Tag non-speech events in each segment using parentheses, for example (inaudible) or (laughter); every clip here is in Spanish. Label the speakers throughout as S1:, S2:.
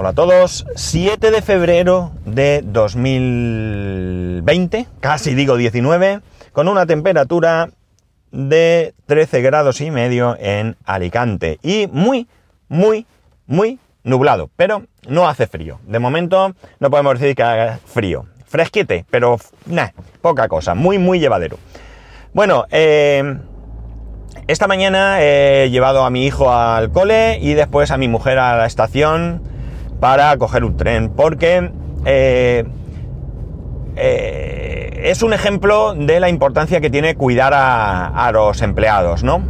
S1: Hola a todos, 7 de febrero de 2020, casi digo 19, con una temperatura de 13 grados y medio en Alicante y muy, muy, muy nublado, pero no hace frío. De momento no podemos decir que haga frío. Fresquete, pero poca cosa, muy, muy llevadero. Bueno, eh, esta mañana he llevado a mi hijo al cole y después a mi mujer a la estación para coger un tren, porque eh, eh, es un ejemplo de la importancia que tiene cuidar a, los empleados, ¿no?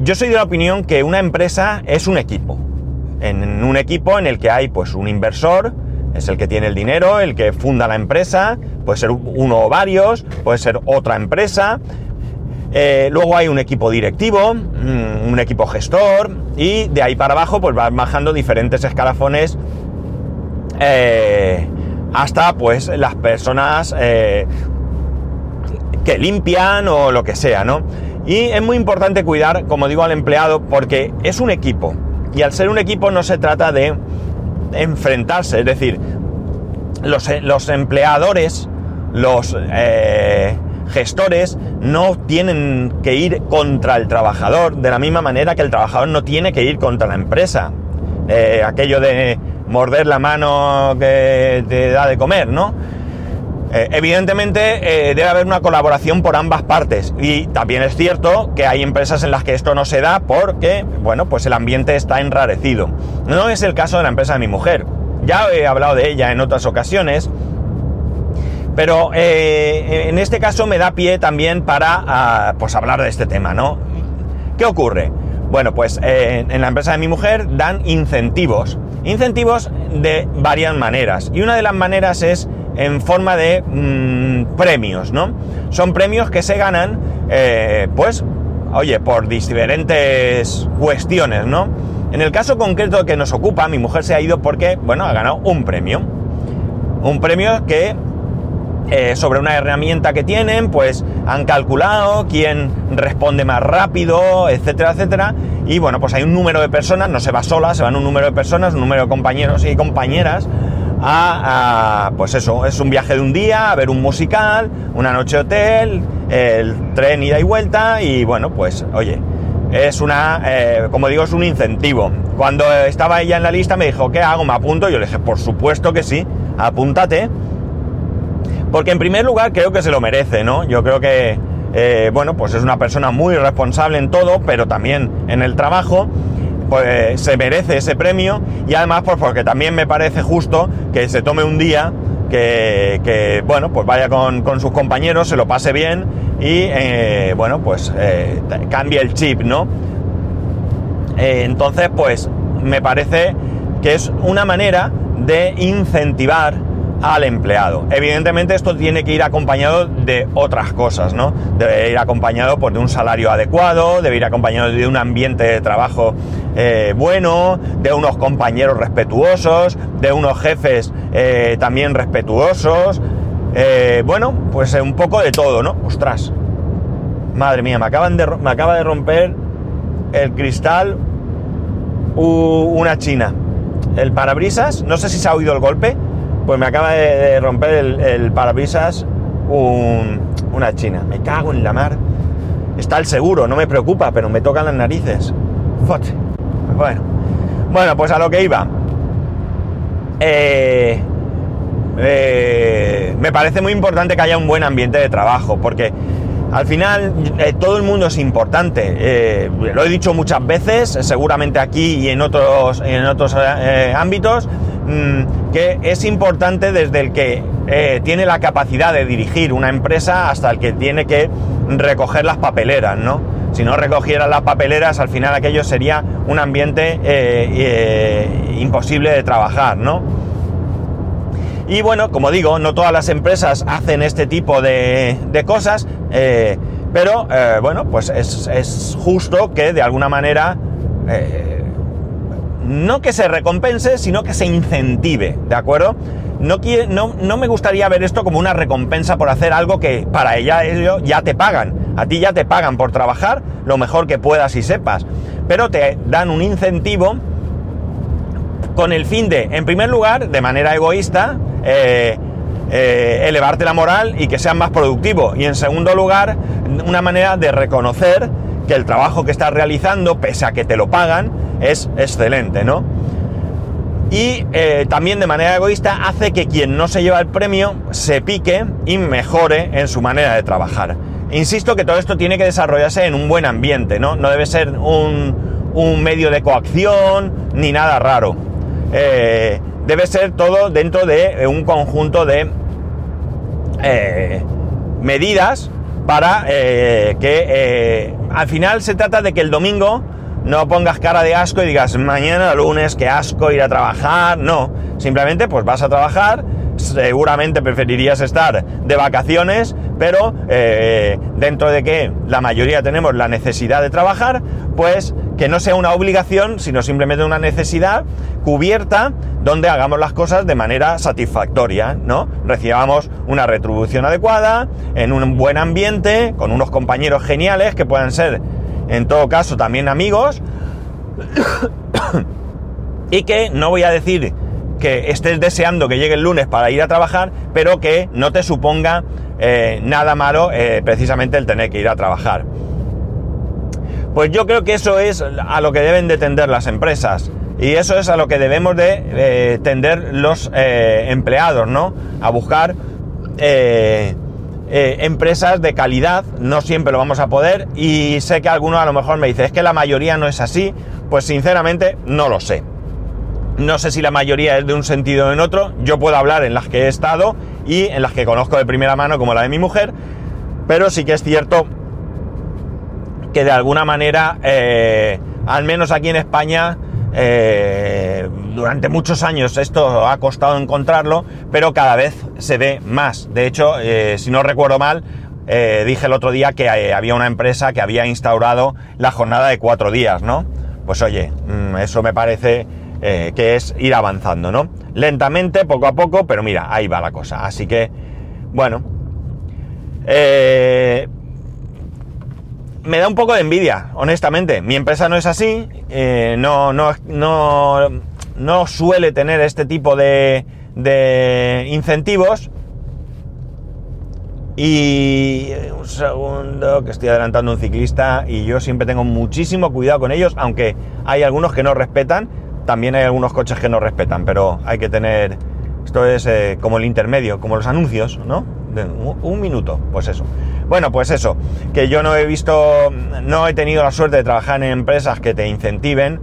S1: yo soy de la opinión que una empresa es un equipo. En un equipo en el que hay pues un inversor, es el que tiene el dinero, el que funda la empresa, puede ser uno o varios, puede ser otra empresa, eh, luego hay un equipo directivo, mm, un equipo gestor y de ahí para abajo pues van bajando diferentes escalafones eh, hasta pues las personas eh, que limpian o lo que sea, ¿no? Y es muy importante cuidar, como digo, al empleado porque es un equipo y al ser un equipo no se trata de enfrentarse, es decir, los, los empleadores, los gestores no tienen que ir contra el trabajador, de la misma manera que el trabajador no tiene que ir contra la empresa. Eh, aquello de morder la mano que te da de comer, ¿no? Eh, evidentemente eh, debe haber una colaboración por ambas partes y también es cierto que hay empresas en las que esto no se da porque, bueno, pues el ambiente está enrarecido. No es el caso de la empresa de mi mujer. Ya he hablado de ella en otras ocasiones pero eh, en este caso me da pie también para ah, pues hablar de este tema, ¿no? ¿Qué ocurre? Bueno, pues eh, en la empresa de mi mujer dan incentivos. Incentivos de varias maneras. Y una de las maneras es en forma de mm, premios, ¿no? Son premios que se ganan, eh, pues, oye, por diferentes cuestiones, ¿no? En el caso concreto que nos ocupa, mi mujer se ha ido porque, bueno, ha ganado un premio. Un premio que eh, sobre una herramienta que tienen, pues han calculado quién responde más rápido, etcétera, etcétera. Y bueno, pues hay un número de personas, no se va sola, se van un número de personas, un número de compañeros y compañeras a, pues eso, es un viaje de un día, a ver un musical, una noche hotel, el tren ida y vuelta y bueno, pues oye, es una, eh, como digo, es un incentivo. Cuando estaba ella en la lista me dijo, ¿qué hago? ¿Me apunto? Yo le dije, por supuesto que sí, apúntate porque en primer lugar creo que se lo merece, ¿no? Yo creo que, eh, bueno, pues es una persona muy responsable en todo, pero también en el trabajo, pues se merece ese premio y además pues porque también me parece justo que se tome un día que, bueno, pues vaya con, sus compañeros, se lo pase bien y, eh, bueno, pues eh, cambie el chip, ¿no? entonces, pues me parece que es una manera de incentivar al empleado. Evidentemente esto tiene que ir acompañado de otras cosas, ¿no? Debe ir acompañado pues, de un salario adecuado, debe ir acompañado de un ambiente de trabajo eh, bueno, de unos compañeros respetuosos, de unos jefes eh, también respetuosos. Eh, bueno, pues un poco de todo, ¿no? Ostras. Madre mía, me, acaban de, me acaba de romper el cristal una china. El parabrisas, no sé si se ha oído el golpe, pues me acaba de, romper el, parabrisas una china. Me cago en la mar. Está el seguro, no me preocupa, pero me tocan las narices. Bueno, bueno, pues a lo que iba. Eh, eh, me parece muy importante que haya un buen ambiente de trabajo, porque al final eh, todo el mundo es importante. lo he dicho muchas veces, seguramente aquí y en otros, en otros ámbitos. Mm, que es importante desde el que eh, tiene la capacidad de dirigir una empresa hasta el que tiene que recoger las papeleras, ¿no? Si no recogiera las papeleras, al final aquello sería un ambiente eh, eh, imposible de trabajar, ¿no? Y bueno, como digo, no todas las empresas hacen este tipo de, cosas, pero bueno, pues es, es, justo que de alguna manera no que se recompense, sino que se incentive, ¿de acuerdo? No, no, me gustaría ver esto como una recompensa por hacer algo que para ella ellos ya te pagan. A ti ya te pagan por trabajar lo mejor que puedas y sepas. Pero te dan un incentivo con el fin de, en primer lugar, de manera egoísta, eh, eh, elevarte la moral y que seas más productivo. Y en segundo lugar, una manera de reconocer que el trabajo que estás realizando, pese a que te lo pagan, es excelente, ¿no? Y eh, también de manera egoísta hace que quien no se lleva el premio se pique y mejore en su manera de trabajar. Insisto que todo esto tiene que desarrollarse en un buen ambiente, ¿no? No debe ser un, medio de coacción ni nada raro. Eh, debe ser todo dentro de un conjunto de eh, medidas para que al final se trata de que el domingo no pongas cara de asco y digas, mañana lunes, qué asco ir a trabajar. No, simplemente pues vas a trabajar, seguramente preferirías estar de vacaciones, pero eh, dentro de que la mayoría tenemos la necesidad de trabajar, pues que no sea una obligación, sino simplemente una necesidad cubierta donde hagamos las cosas de manera satisfactoria, ¿no? Recibamos una retribución adecuada, en un buen ambiente, con unos compañeros geniales que puedan ser en todo caso también amigos, (coughs) y que no voy a decir que estés deseando que llegue el lunes para ir a trabajar, pero que no te suponga eh, nada malo eh, precisamente el tener que ir a trabajar. Pues yo creo que eso es a lo que deben de tender las empresas. Y eso es a lo que debemos de eh, tender los empleados, ¿no? A buscar empresas de calidad, no siempre lo vamos a poder y sé que alguno a lo mejor me dice, es que la mayoría no es así, pues sinceramente no lo sé. No sé si la mayoría es de un sentido o en otro, yo puedo hablar en las que he estado y en las que conozco de primera mano como la de mi mujer, pero sí que es cierto que de alguna manera, eh, al menos aquí en España, eh, durante muchos años esto ha costado encontrarlo, pero cada vez se ve más. De hecho, eh, si no recuerdo mal, dije el otro día que había una empresa que había instaurado la jornada de cuatro días, ¿no? Pues oye, mm, eso me parece que es ir avanzando, ¿no? Lentamente, poco a poco, pero mira, ahí va la cosa. Así que, bueno, me da un poco de envidia, honestamente. Mi empresa no es así, eh, no, no, no, no, suele tener este tipo de, de incentivos. Y un segundo, que estoy adelantando un ciclista y yo siempre tengo muchísimo cuidado con ellos, aunque hay algunos que no respetan, también hay algunos coches que no respetan, pero hay que tener... Esto es eh, como el intermedio, como los anuncios, ¿no? un, minuto, pues eso. Bueno, pues eso, que yo no he visto, no he tenido la suerte de trabajar en empresas que te incentiven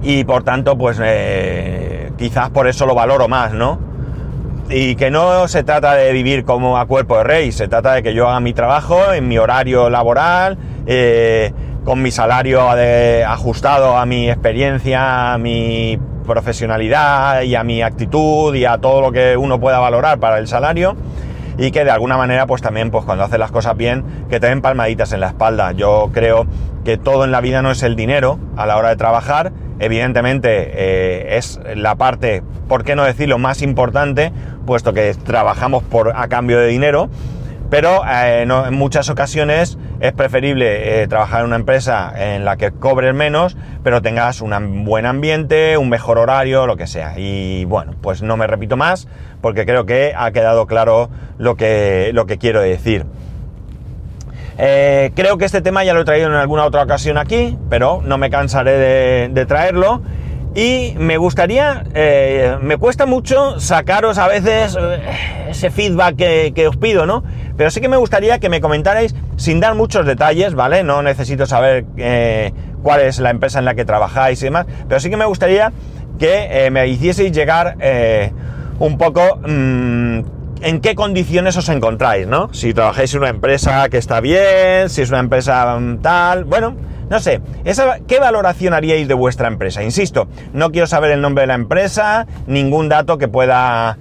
S1: y por tanto, pues eh, quizás por eso lo valoro más, ¿no? Y que no se trata de vivir como a cuerpo de rey, se trata de que yo haga mi trabajo en mi horario laboral, eh, con mi salario ajustado a mi experiencia, a mi profesionalidad y a mi actitud y a todo lo que uno pueda valorar para el salario y que de alguna manera pues también pues cuando haces las cosas bien que te den palmaditas en la espalda. Yo creo que todo en la vida no es el dinero a la hora de trabajar, evidentemente eh, es la parte, ¿por qué no decirlo?, más importante, puesto que trabajamos por, a cambio de dinero, pero eh, en muchas ocasiones es preferible eh, trabajar en una empresa en la que cobres menos, pero tengas un buen ambiente, un mejor horario, lo que sea. Y bueno, pues no me repito más, porque creo que ha quedado claro lo que, lo que quiero decir. Eh, creo que este tema ya lo he traído en alguna otra ocasión aquí, pero no me cansaré de, traerlo. Y me gustaría, eh, me cuesta mucho sacaros a veces ese feedback que, que os pido, ¿no? Pero sí que me gustaría que me comentarais, sin dar muchos detalles, ¿vale? No necesito saber eh, cuál es la empresa en la que trabajáis y demás, pero sí que me gustaría que eh, me hicieseis llegar eh, un poco mm, en qué condiciones os encontráis, ¿no? Si trabajáis en una empresa que está bien, si es una empresa mm, tal, bueno, no sé, ¿qué valoración haríais de vuestra empresa? Insisto, no quiero saber el nombre de la empresa, ningún dato que pueda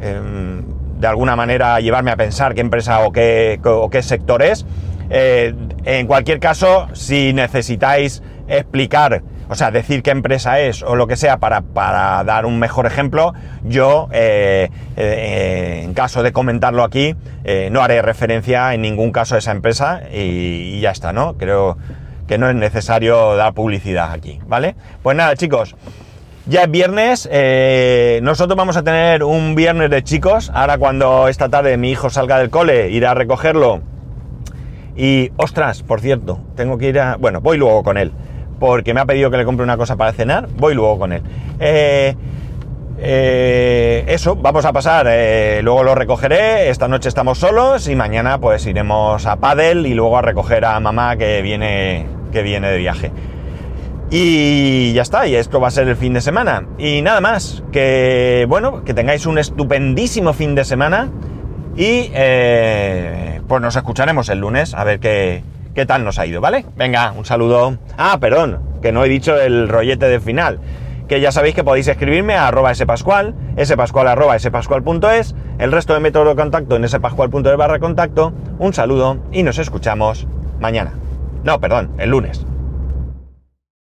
S1: em, de alguna manera llevarme a pensar qué empresa o qué, qué sector es. Eh, en cualquier caso, si necesitáis explicar, o sea, decir qué empresa es o lo que sea para, dar un mejor ejemplo, yo, eh, eh, en caso de comentarlo aquí, no haré referencia en ningún caso a esa empresa y, ya está, ¿no? Creo que no es necesario dar publicidad aquí, ¿vale? Pues nada, chicos, ya es viernes, eh, nosotros vamos a tener un viernes de chicos, ahora cuando esta tarde mi hijo salga del cole, irá a recogerlo y, ostras, por cierto, tengo que ir a... Bueno, voy luego con él, porque me ha pedido que le compre una cosa para cenar, voy luego con él. Eh, eh, eso, vamos a pasar, eh, luego lo recogeré, esta noche estamos solos y mañana pues iremos a Padel y luego a recoger a mamá que viene, que viene de viaje. Y ya está, y esto va a ser el fin de semana. Y nada más, que bueno, que tengáis un estupendísimo fin de semana y eh, pues nos escucharemos el lunes a ver qué, qué tal nos ha ido, ¿vale? Venga, un saludo. Ah, perdón, que no he dicho el rollete de final que ya sabéis que podéis escribirme a arroba spascual, spascual arroba spascual.es, el resto de método de contacto en spascual.es barra contacto. Un saludo y nos escuchamos mañana. No, perdón, el lunes.